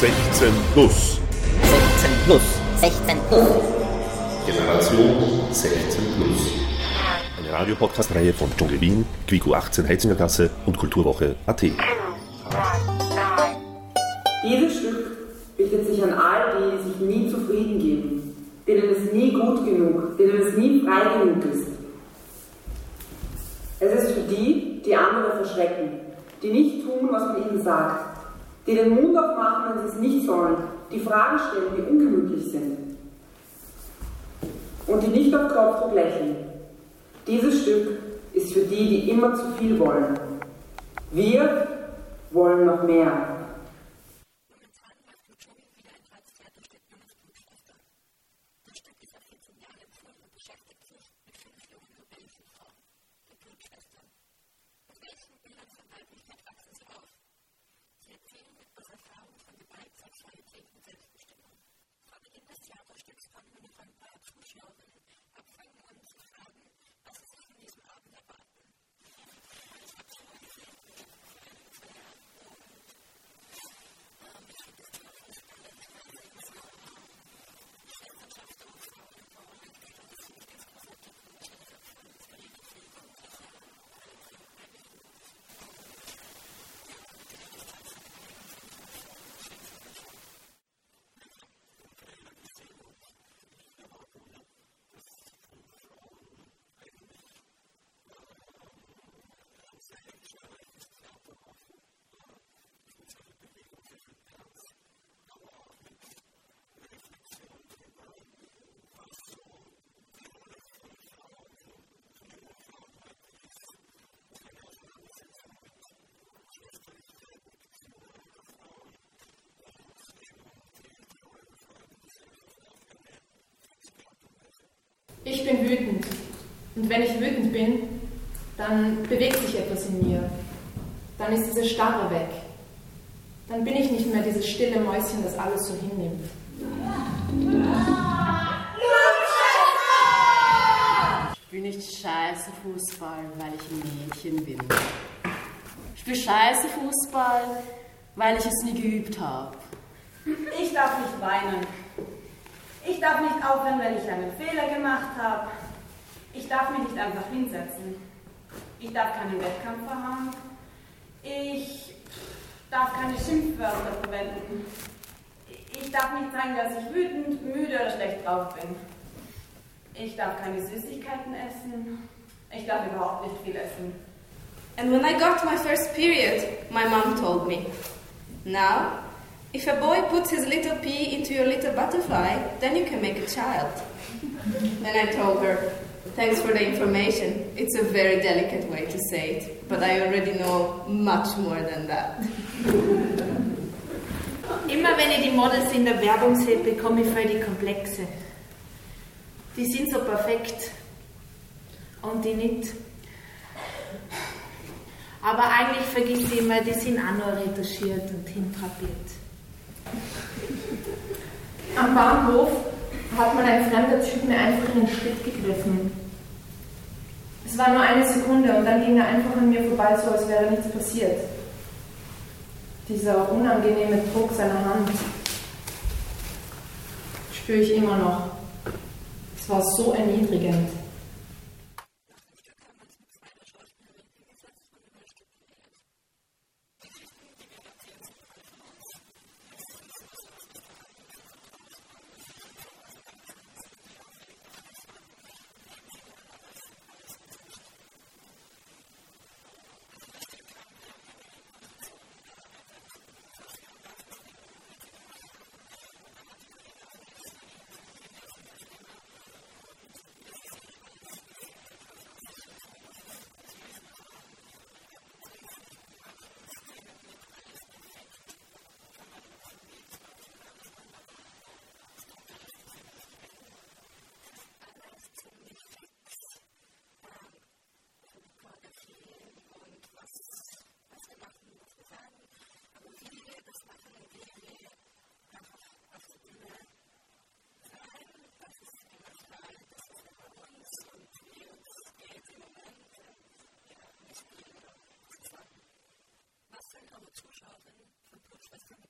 16 plus. 16 plus. 16 plus. Generation 16 plus. Eine Radiopodcast-Reihe von Dschungel Wien, Quico 18 Heizingergasse und Kulturwoche AT. Dieses Stück richtet sich an all die, die sich nie zufrieden geben, denen es nie gut genug, denen es nie frei genug ist. Es ist für die, die andere verschrecken, die nicht tun, was man ihnen sagt, die den Mund aufmachen, wenn sie es nicht sollen, die Fragen stellen, die ungemütlich sind und die nicht auf Knopfdruck lächeln. Dieses Stück ist für die, die immer zu viel wollen. Wir wollen noch mehr. Ich bin wütend. Und wenn ich wütend bin, dann bewegt sich etwas in mir. Dann ist diese Starre weg. Dann bin ich nicht mehr dieses stille Mäuschen, das alles so hinnimmt. Ich spiele nicht scheiße Fußball, weil ich ein Mädchen bin. Ich spiele scheiße Fußball, weil ich es nie geübt habe. Ich darf nicht weinen. Ich darf nicht aufhören, wenn ich einen Fehler gemacht habe. Ich darf mich nicht einfach hinsetzen. Ich darf keinen Wettkampf haben. Ich darf keine Schimpfwörter verwenden. Ich darf nicht sagen, dass ich wütend, müde oder schlecht drauf bin. Ich darf keine Süßigkeiten essen. Ich darf überhaupt nicht viel essen. And when I got my first period, my mom told me, now, if a boy puts his little pea into your little butterfly, then you can make a child. then I told her, thanks for the information. It's a very delicate way to say it, but I already know much more than that. Immer wenn ich die Models in der Werbung sehe, bekomme ich voll Komplexe. Die sind so perfekt und die nicht. Aber eigentlich vergisst ich immer, die sind auch nur retuschiert und hintrapiert. Am Bahnhof hat mal ein fremder Typ mir einfach in den Schritt gegriffen. Es war nur eine Sekunde und dann ging er einfach an mir vorbei, so als wäre nichts passiert. Dieser unangenehme Druck seiner Hand spüre ich immer noch. Es war so erniedrigend. was from